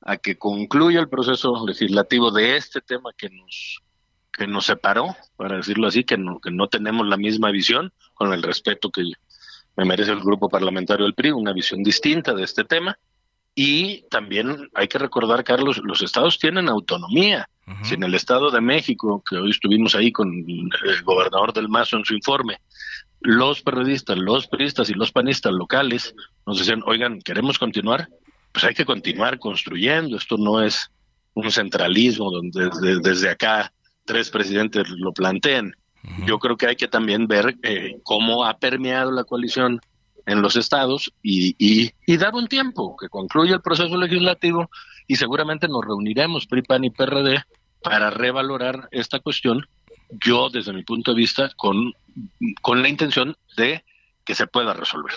a que concluya el proceso legislativo de este tema que nos que nos separó, para decirlo así, que no, que no tenemos la misma visión, con el respeto que me merece el grupo parlamentario del PRI, una visión distinta de este tema. Y también hay que recordar, Carlos, los estados tienen autonomía. Si en el Estado de México, que hoy estuvimos ahí con el gobernador del Mazo en su informe, los periodistas, los periodistas y los panistas locales nos decían, oigan, ¿queremos continuar? Pues hay que continuar construyendo. Esto no es un centralismo donde desde, acá tres presidentes lo planteen. Yo creo que hay que también ver eh, cómo ha permeado la coalición en los estados y, y, dar un tiempo que concluya el proceso legislativo y seguramente nos reuniremos PRI, PAN y PRD para revalorar esta cuestión, yo desde mi punto de vista, con, con la intención de que se pueda resolver.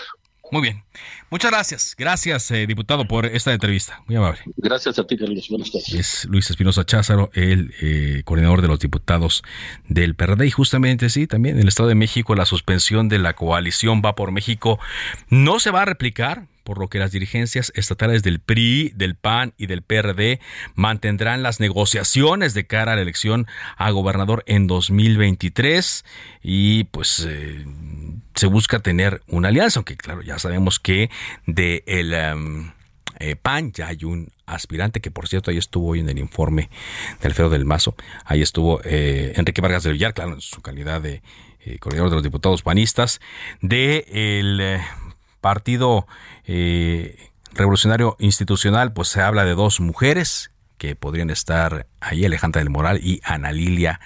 Muy bien. Muchas gracias. Gracias, eh, diputado, por esta entrevista. Muy amable. Gracias a ti, Carlos. Buenas tardes. Es Luis Espinosa Cházaro, el eh, coordinador de los diputados del PRD. Y justamente, sí, también en el Estado de México la suspensión de la coalición Va por México no se va a replicar por lo que las dirigencias estatales del PRI, del PAN y del PRD mantendrán las negociaciones de cara a la elección a gobernador en 2023 y pues eh, se busca tener una alianza, aunque claro, ya sabemos que de el em, eh, PAN ya hay un aspirante que por cierto ahí estuvo hoy en el informe del Feo del Mazo, ahí estuvo eh, Enrique Vargas del Villar, claro, en su calidad de coordinador de los diputados panistas, de el Partido eh, Revolucionario Institucional, pues se habla de dos mujeres que podrían estar ahí, Alejandra del Moral y Ana Lilia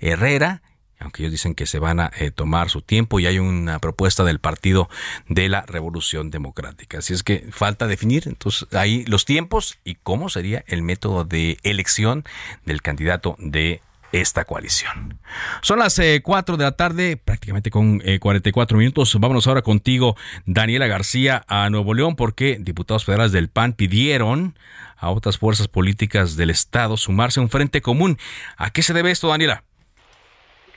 Herrera aunque ellos dicen que se van a eh, tomar su tiempo y hay una propuesta del Partido de la Revolución Democrática. Así es que falta definir entonces ahí los tiempos y cómo sería el método de elección del candidato de esta coalición. Son las 4 eh, de la tarde, prácticamente con 44 eh, minutos. Vámonos ahora contigo, Daniela García, a Nuevo León, porque diputados federales del PAN pidieron a otras fuerzas políticas del Estado sumarse a un frente común. ¿A qué se debe esto, Daniela?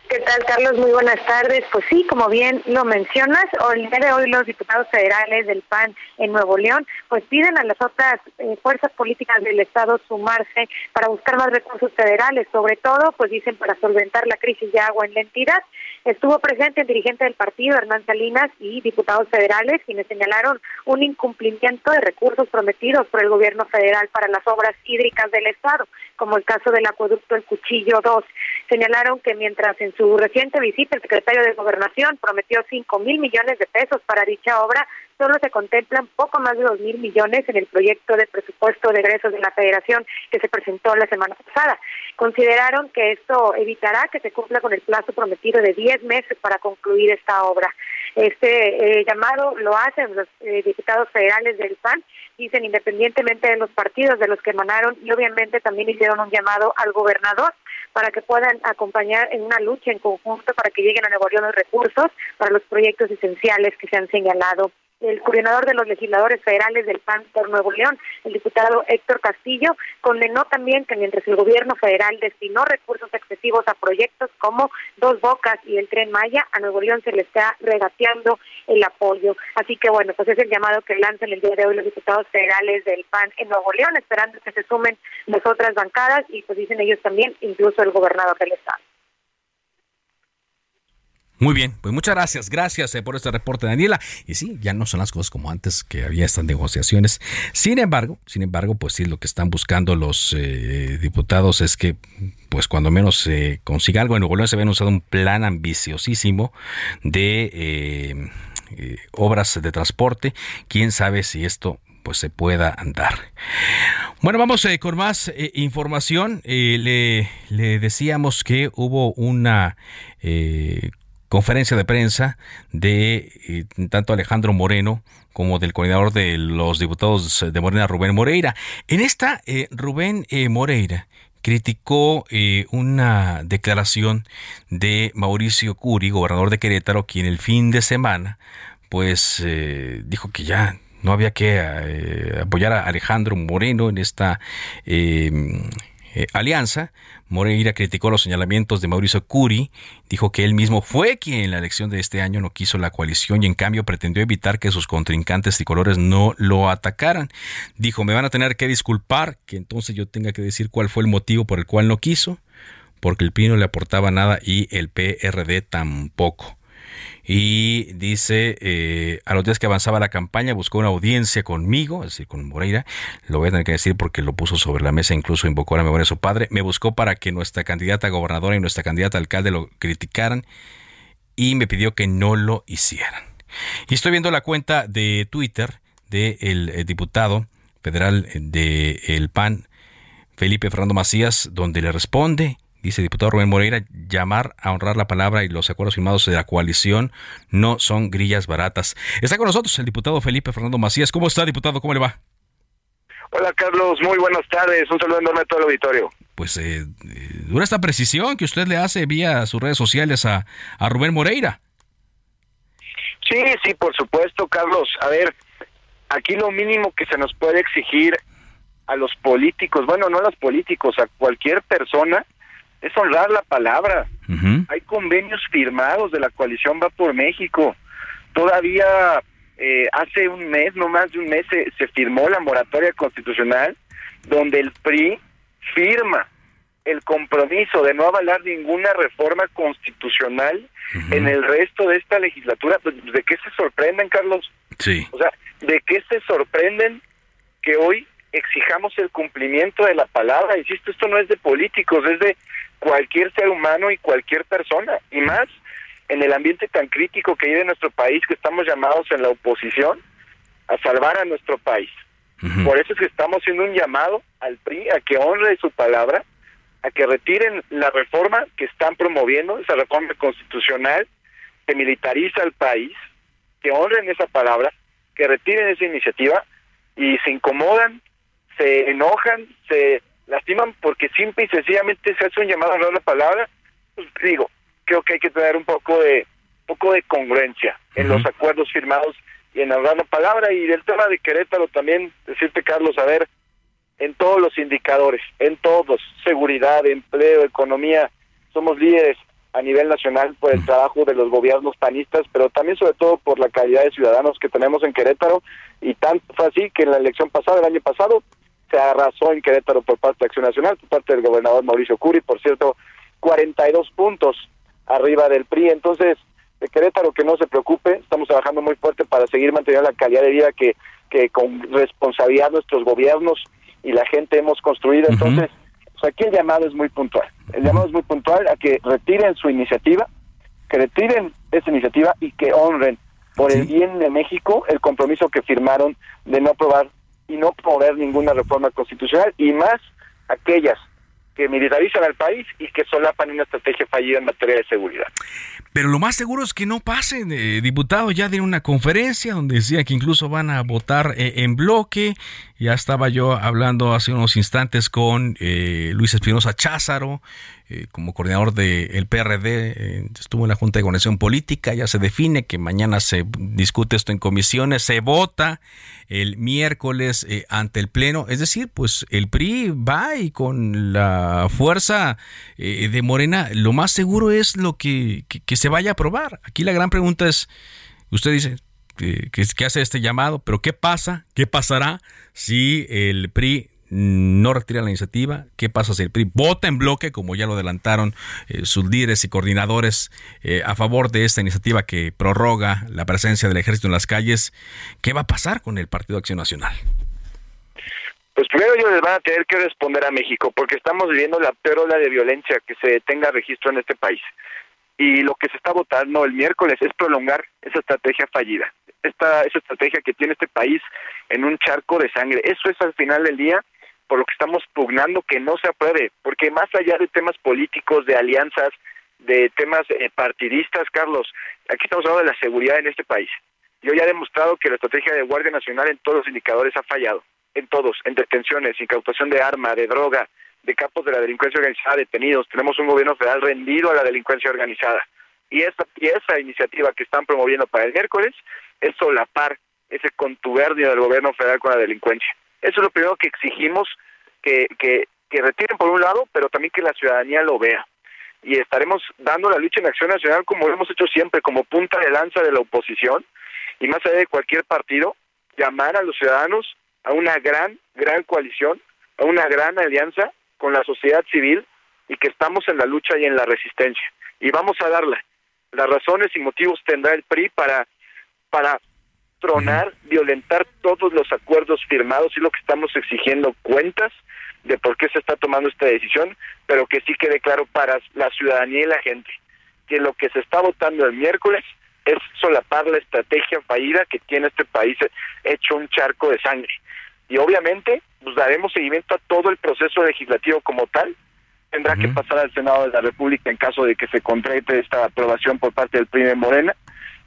¿Qué tal, Carlos? Muy buenas tardes. Pues sí, como bien lo mencionas, el día de hoy los diputados federales del PAN en Nuevo León pues piden a las otras eh, fuerzas políticas del Estado sumarse para buscar más recursos federales, sobre todo, pues dicen, para solventar la crisis de agua en la entidad. Estuvo presente el dirigente del partido, Hernán Salinas, y diputados federales, quienes señalaron un incumplimiento de recursos prometidos por el gobierno federal para las obras hídricas del Estado, como el caso del acueducto El Cuchillo 2. Señalaron que mientras en su reciente visita el secretario de Gobernación prometió 5 mil millones de pesos para dicha obra, solo se contemplan poco más de dos mil millones en el proyecto de presupuesto de egresos de la Federación que se presentó la semana pasada. Consideraron que esto evitará que se cumpla con el plazo prometido de 10 meses para concluir esta obra. Este eh, llamado lo hacen los eh, diputados federales del PAN, dicen independientemente de los partidos de los que emanaron y obviamente también hicieron un llamado al gobernador para que puedan acompañar en una lucha en conjunto para que lleguen a Nuevo León los recursos para los proyectos esenciales que se han señalado el coordinador de los legisladores federales del PAN por Nuevo León, el diputado Héctor Castillo, condenó también que mientras el gobierno federal destinó recursos excesivos a proyectos como Dos Bocas y el Tren Maya, a Nuevo León se le está regateando el apoyo. Así que bueno, pues es el llamado que lanzan el día de hoy los diputados federales del PAN en Nuevo León, esperando que se sumen las otras bancadas y pues dicen ellos también, incluso el gobernador del estado. Muy bien, pues muchas gracias, gracias eh, por este reporte, Daniela. Y sí, ya no son las cosas como antes que había estas negociaciones. Sin embargo, sin embargo, pues sí, lo que están buscando los eh, diputados es que, pues cuando menos se consiga algo. En Nuevo León se había usado un plan ambiciosísimo de eh, obras de transporte. Quién sabe si esto pues se pueda andar. Bueno, vamos con más información. le, le, decíamos que hubo una conferencia de prensa de eh, tanto Alejandro Moreno como del coordinador de los diputados de Morena, Rubén Moreira. En esta, eh, Rubén eh, Moreira criticó una declaración de Mauricio Curi, gobernador de Querétaro, quien el fin de semana, pues dijo que ya no había que apoyar a Alejandro Moreno en esta alianza, Moreira criticó los señalamientos de Mauricio Curi, dijo que él mismo fue quien en la elección de este año no quiso la coalición y en cambio pretendió evitar que sus contrincantes tricolores no lo atacaran. Dijo, me van a tener que disculpar, que entonces yo tenga que decir cuál fue el motivo por el cual no quiso, porque el PIN no le aportaba nada y el PRD tampoco y dice, eh, a los días que avanzaba la campaña buscó una audiencia conmigo, es decir, con Moreira, lo voy a tener que decir porque lo puso sobre la mesa, incluso invocó a la memoria de su padre, me buscó para que nuestra candidata gobernadora y nuestra candidata alcalde lo criticaran y me pidió que no lo hicieran. Y estoy viendo la cuenta de Twitter del eh, diputado federal del PAN, Felipe Fernando Macías, donde le responde dice el diputado Rubén Moreira, llamar a honrar la palabra y los acuerdos firmados de la coalición no son grillas baratas. Está con nosotros el diputado Felipe Fernando Macías. ¿Cómo está, diputado? ¿Cómo le va? Hola, Carlos. Muy buenas tardes. Un saludo enorme a todo el auditorio. Pues eh, eh, dura esta precisión que usted le hace vía sus redes sociales a, a Rubén Moreira. Sí, Sí, sí, por supuesto, Carlos. A ver, aquí lo mínimo que se nos puede exigir a los políticos, bueno, no a los políticos, a cualquier persona, es honrar la palabra. Hay convenios firmados de la coalición Va por México. Todavía eh, hace un mes, no más de un mes, se, se firmó la moratoria constitucional donde el PRI firma el compromiso de no avalar ninguna reforma constitucional en el resto de esta legislatura. Pues, ¿De qué se sorprenden, Carlos? Sí. O sea, ¿de qué se sorprenden que hoy exijamos el cumplimiento de la palabra? Insisto, esto no es de políticos, es de cualquier ser humano y cualquier persona. Y más en el ambiente tan crítico que hay en nuestro país, que estamos llamados en la oposición a salvar a nuestro país. Por eso es que estamos haciendo un llamado al PRI a que honre su palabra, a que retiren la reforma que están promoviendo, esa reforma constitucional que militariza al país, que honren esa palabra, que retiren esa iniciativa y se incomodan, se enojan, se lastiman porque simple y sencillamente se hace un llamado a honrar la palabra, pues digo, creo que hay que tener un poco de poco de congruencia en los acuerdos firmados y en honrar la palabra y del tema de Querétaro también decirte Carlos a ver en todos los indicadores, en todos, seguridad, empleo, economía, somos líderes a nivel nacional por el trabajo de los gobiernos panistas, pero también sobre todo por la calidad de ciudadanos que tenemos en Querétaro y tanto fue así que en la elección pasada, el año pasado, se arrasó en Querétaro por parte de Acción Nacional, por parte del gobernador Mauricio Curi, por cierto, 42 puntos arriba del PRI, entonces de Querétaro que no se preocupe, estamos trabajando muy fuerte para seguir manteniendo la calidad de vida que, que con responsabilidad nuestros gobiernos y la gente hemos construido. Entonces, pues aquí el llamado es muy puntual. El llamado es muy puntual a que retiren su iniciativa, que retiren esa iniciativa y que honren por el bien de México el compromiso que firmaron de no aprobar y no promover ninguna reforma constitucional y más aquellas que militarizan al país y que solapan una estrategia fallida en materia de seguridad. Pero lo más seguro es que no pasen, eh, diputado, ya de una conferencia donde decía que incluso van a votar eh, en bloque. Ya estaba yo hablando hace unos instantes con eh, Luis Espinosa Cházaro, como coordinador del PRD, estuvo en la Junta de Conexión Política, ya se define que mañana se discute esto en comisiones, se vota el miércoles ante el Pleno, es decir, pues el PRI va y con la fuerza de Morena, lo más seguro es lo que, que se vaya a aprobar. Aquí la gran pregunta es, usted dice que, hace este llamado, pero ¿qué pasa? ¿Qué pasará si el PRI no retira la iniciativa? ¿Qué pasa si el PRI vota en bloque, como ya lo adelantaron eh, sus líderes y coordinadores, eh, a favor de esta iniciativa que prorroga la presencia del ejército en las calles? ¿Qué va a pasar con el Partido Acción Nacional? Pues primero ellos les van a tener que responder a México, porque estamos viviendo la peor ola de violencia que se tenga registro en este país y lo que se está votando el miércoles es prolongar esa estrategia fallida, esta esa estrategia que tiene este país en un charco de sangre. Eso es al final del día por lo que estamos pugnando que no se apruebe, porque más allá de temas políticos, de alianzas, de temas eh, partidistas, Carlos, aquí estamos hablando de la seguridad en este país. Yo ya he demostrado que la estrategia de Guardia Nacional en todos los indicadores ha fallado, en todos, en detenciones, incautación de arma, de droga, de capos de la delincuencia organizada detenidos, tenemos un gobierno federal rendido a la delincuencia organizada. Y esa, y esa iniciativa que están promoviendo para el miércoles es solapar ese contubernio del gobierno federal con la delincuencia. Eso es lo primero que exigimos que, que, que retiren por un lado, pero también que la ciudadanía lo vea. Y estaremos dando la lucha en Acción Nacional como lo hemos hecho siempre, como punta de lanza de la oposición, y más allá de cualquier partido, llamar a los ciudadanos a una gran, gran coalición, a una gran alianza con la sociedad civil y que estamos en la lucha y en la resistencia. Y vamos a darla. Las razones y motivos tendrá el PRI para, para tronar, violentar todos los acuerdos firmados y lo que estamos exigiendo cuentas de por qué se está tomando esta decisión, pero que sí quede claro para la ciudadanía y la gente que lo que se está votando el miércoles es solapar la estrategia fallida que tiene este país hecho un charco de sangre. Y obviamente pues daremos seguimiento a todo el proceso legislativo como tal. Tendrá que pasar al Senado de la República en caso de que se concrete esta aprobación por parte del PRI de Morena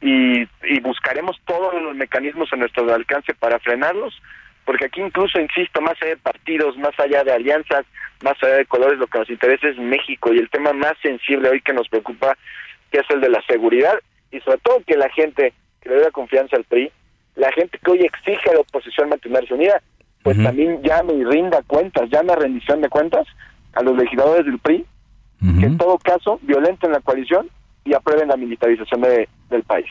y, y buscaremos todos los mecanismos a nuestro alcance para frenarlos, porque aquí incluso, insisto, más allá de partidos, más allá de alianzas, más allá de colores, lo que nos interesa es México y el tema más sensible hoy que nos preocupa, que es el de la seguridad y sobre todo que la gente que le dé la confianza al PRI, la gente que hoy exige a la oposición mantenerse unida, pues también llame y rinda cuentas, llame a rendición de cuentas a los legisladores del PRI, que en todo caso violenten la coalición y aprueben la militarización del país.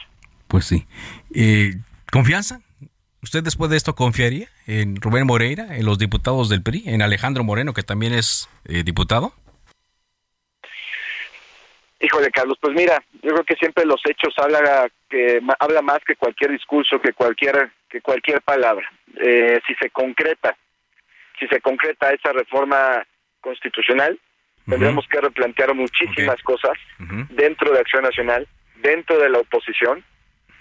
Pues sí. Eh, ¿Confianza? ¿Usted después de esto confiaría en Rubén Moreira, en los diputados del PRI, en Alejandro Moreno, que también es eh, diputado? Híjole, Carlos, pues mira, yo creo que siempre los hechos habla que habla más que cualquier discurso, que cualquier que cualquier palabra. Eh, si se concreta, si se concreta esa reforma constitucional, tendremos que replantear muchísimas cosas dentro de Acción Nacional, dentro de la oposición,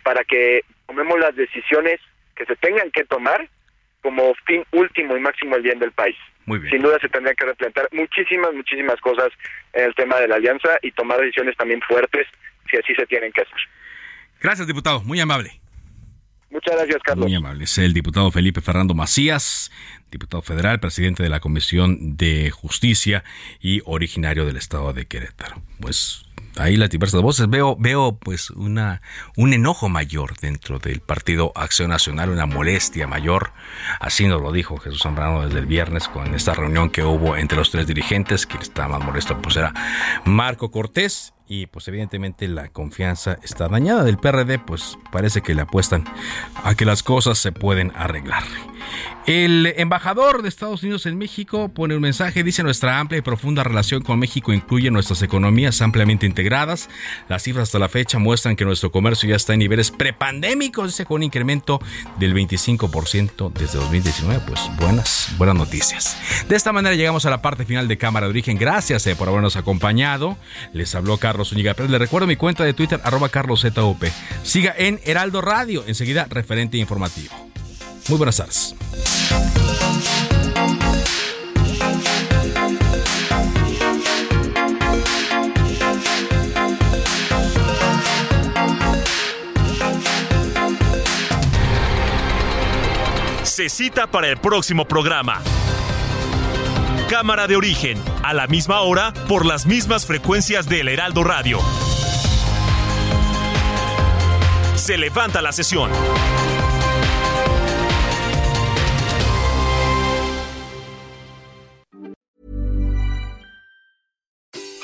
para que tomemos las decisiones que se tengan que tomar como fin último y máximo el bien del país. Sin duda se tendrían que replantear muchísimas, muchísimas cosas en el tema de la alianza y tomar decisiones también fuertes si así se tienen que hacer. Gracias, diputado. Muy amable. Muchas gracias, Carlos. Muy amable. Es el diputado Felipe Fernando Macías, diputado federal, presidente de la Comisión de Justicia y originario del estado de Querétaro. Pues ahí las diversas voces. Veo, veo pues una, un enojo mayor dentro del Partido Acción Nacional, una molestia mayor. Así nos lo dijo Jesús Zambrano desde el viernes con esta reunión que hubo entre los tres dirigentes. Quien estaba más molesto pues era Marco Cortés y pues evidentemente la confianza está dañada del PRD, pues parece que le apuestan a que las cosas se pueden arreglar. El embajador de Estados Unidos en México pone un mensaje, dice nuestra amplia y profunda relación con México incluye nuestras economías ampliamente integradas. Las cifras hasta la fecha muestran que nuestro comercio ya está en niveles prepandémicos, dice con un incremento del 25% desde 2019. Pues buenas, buenas noticias. De esta manera llegamos a la parte final de Cámara de Origen. Gracias eh, por habernos acompañado. Les habló Carlos Les recuerdo mi cuenta de Twitter, arroba carloszup. Siga en Heraldo Radio, enseguida referente informativo. Muy buenas tardes. Se cita para el próximo programa. Cámara de origen, a la misma hora, por las mismas frecuencias del Heraldo Radio. Se levanta la sesión.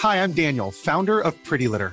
Hi, I'm Daniel, founder of Pretty Litter.